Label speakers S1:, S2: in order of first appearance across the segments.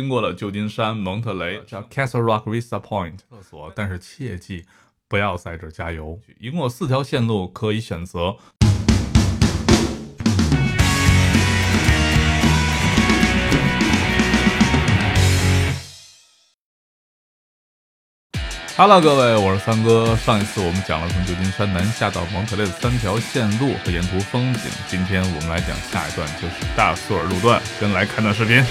S1: 经过了旧金山、蒙特雷，叫 Castle Rock Vista Point 厕所，但是切记不要在这加油。一共有四条线路可以选择。Hello，各位，我是三哥。上一次我们讲了从旧金山南下到蒙特雷的三条线路和沿途风景，今天我们来讲下一段，就是大苏尔路段。先来看段视频。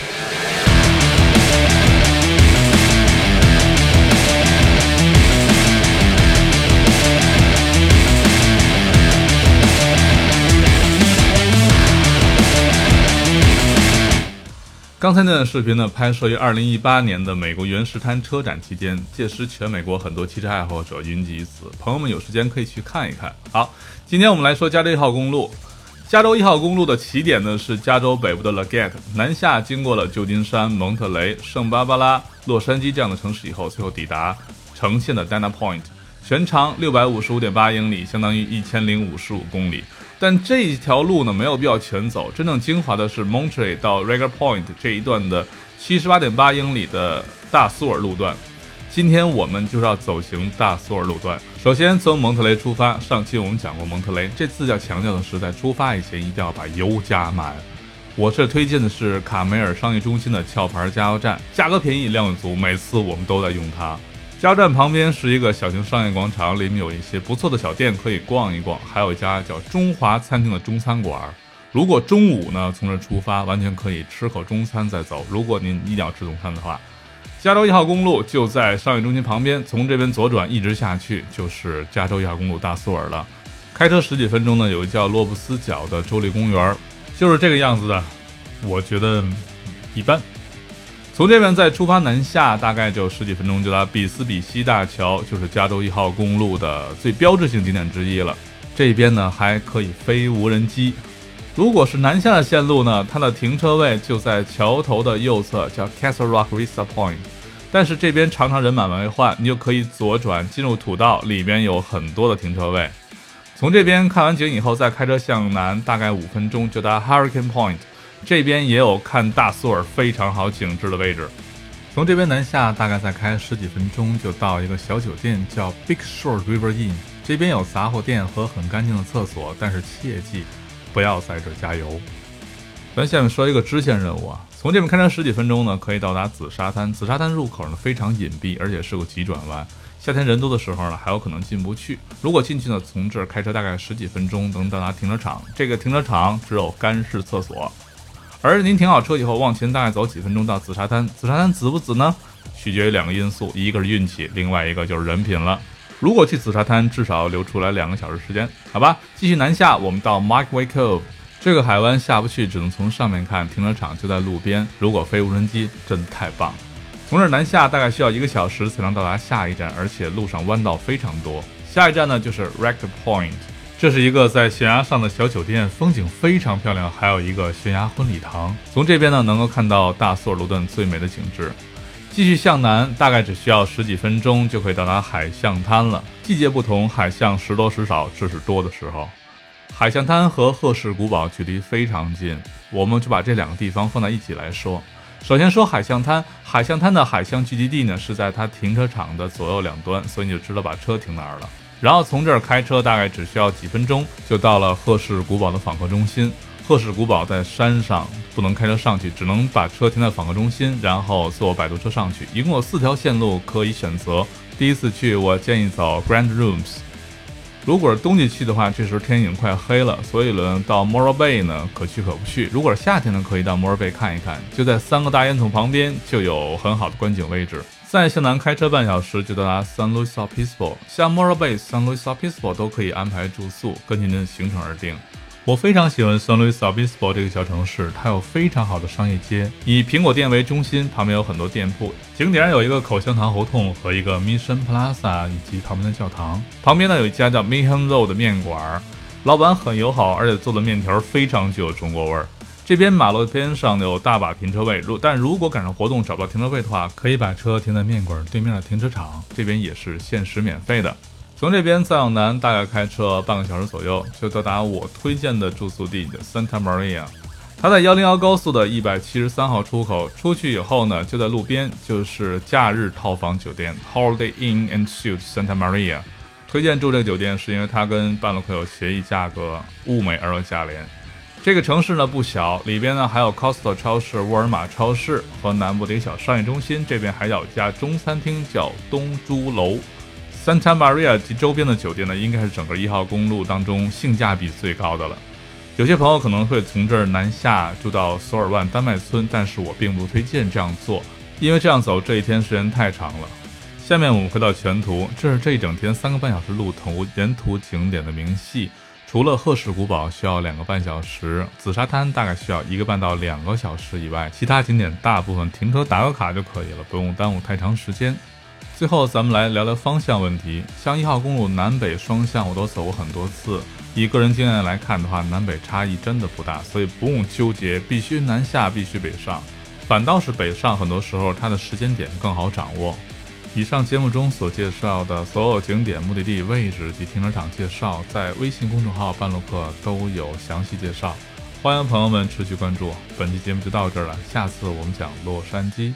S1: 刚才那段视频呢，拍摄于二零一八年的美国原石滩车展期间，届时全美国很多汽车爱好者云集于此，朋友们有时间可以去看一看。好，今天我们来说加州一号公路。加州一号公路的起点呢是加州北部的 Leggett，南下经过了旧金山、蒙特雷、圣巴巴拉、洛杉矶这样的城市以后，最后抵达城县的 Dana Point，全长六百五十五点八英里，相当于一千零五十五公里。但这一条路呢，没有必要全走。真正精华的是 Monterey 到 r e g a r Point 这一段的七十八点八英里的大苏尔路段。今天我们就是要走行大苏尔路段。首先从蒙特雷出发。上期我们讲过蒙特雷，这次要强调的是，在出发以前一定要把油加满。我这推荐的是卡梅尔商业中心的壳牌加油站，价格便宜，量又足，每次我们都在用它。加油站旁边是一个小型商业广场，里面有一些不错的小店可以逛一逛，还有一家叫中华餐厅的中餐馆。如果中午呢从这出发，完全可以吃口中餐再走。如果您一定要吃中餐的话，加州一号公路就在商业中心旁边，从这边左转一直下去就是加州一号公路大苏尔了。开车十几分钟呢，有一叫洛布斯角的州立公园，就是这个样子的。我觉得一般。从这边再出发南下，大概就十几分钟就到比斯比西大桥，就是加州一号公路的最标志性景点之一了。这边呢还可以飞无人机。如果是南下的线路呢，它的停车位就在桥头的右侧，叫 Castle Rock Vista Point。但是这边常常人满为患，你就可以左转进入土道，里边有很多的停车位。从这边看完景以后，再开车向南，大概五分钟就到 Hurricane Point。这边也有看大苏尔非常好景致的位置。从这边南下，大概再开十几分钟就到一个小酒店，叫 Big Shore River Inn。这边有杂货店和很干净的厕所，但是切记不要在这加油。咱下面说一个支线任务啊，从这边开车十几分钟呢，可以到达紫沙滩。紫沙滩入口呢非常隐蔽，而且是个急转弯。夏天人多的时候呢，还有可能进不去。如果进去呢，从这儿开车大概十几分钟能到达停车场。这个停车场只有干式厕所。而您停好车以后，往前大概走几分钟到紫沙滩。紫沙滩紫不紫呢？取决于两个因素，一个是运气，另外一个就是人品了。如果去紫沙滩，至少要留出来两个小时时间，好吧？继续南下，我们到 Mikeway Cove 这个海湾下不去，只能从上面看。停车场就在路边。如果飞无人机，真的太棒。从这儿南下大概需要一个小时才能到达下一站，而且路上弯道非常多。下一站呢就是 r e c t Point。这是一个在悬崖上的小酒店，风景非常漂亮，还有一个悬崖婚礼堂。从这边呢，能够看到大索尔罗顿最美的景致。继续向南，大概只需要十几分钟就可以到达海象滩了。季节不同，海象时多时少，这是多的时候。海象滩和赫氏古堡距离非常近，我们就把这两个地方放在一起来说。首先说海象滩，海象滩的海象聚集地呢是在它停车场的左右两端，所以你就知道把车停哪儿了。然后从这儿开车大概只需要几分钟，就到了赫氏古堡的访客中心。赫氏古堡在山上，不能开车上去，只能把车停在访客中心，然后坐摆渡车上去。一共有四条线路可以选择。第一次去，我建议走 Grand Rooms。如果是冬季去的话，这时候天已经快黑了，所以呢，到 Morro Bay 呢可去可不去。如果是夏天呢，可以到 Morro Bay 看一看，就在三个大烟囱旁边，就有很好的观景位置。再向南开车半小时就到达 San Luis Obispo，像 Morro Bay、San Luis Obispo 都可以安排住宿，根据您的行程而定。我非常喜欢 San Luis Obispo 这个小城市，它有非常好的商业街，以苹果店为中心，旁边有很多店铺。景点有一个口香糖胡同和一个 Mission Plaza，以及旁边的教堂。旁边呢有一家叫 Mayhem Road 的面馆，老板很友好，而且做的面条非常具有中国味儿。这边马路边上有大把停车位，如但如果赶上活动找不到停车位的话，可以把车停在面馆对面的停车场，这边也是限时免费的。从这边再往南，大概开车半个小时左右，就到达我推荐的住宿地 Santa Maria。它在幺零幺高速的一百七十三号出口出去以后呢，就在路边，就是假日套房酒店 Holiday Inn and Suites Santa Maria。推荐住这个酒店是因为它跟半路客有协议，价格物美而又价廉。这个城市呢不小，里边呢还有 Costco 超市、沃尔玛超市和南部的一个小商业中心。这边还有一家中餐厅叫东珠楼。Santa Maria 及周边的酒店呢，应该是整个一号公路当中性价比最高的了。有些朋友可能会从这儿南下住到索尔万丹麦村，但是我并不推荐这样做，因为这样走这一天时间太长了。下面我们回到全图，这是这一整天三个半小时路途沿途景点的明细。除了赫氏古堡需要两个半小时，紫沙滩大概需要一个半到两个小时以外，其他景点大部分停车打个卡就可以了，不用耽误太长时间。最后，咱们来聊聊方向问题。像一号公路南北双向，我都走过很多次。以个人经验来看的话，南北差异真的不大，所以不用纠结必须南下，必须北上。反倒是北上，很多时候它的时间点更好掌握。以上节目中所介绍的所有景点、目的地位置及停车场介绍，在微信公众号“半路客”都有详细介绍，欢迎朋友们持续关注。本期节目就到这儿了，下次我们讲洛杉矶。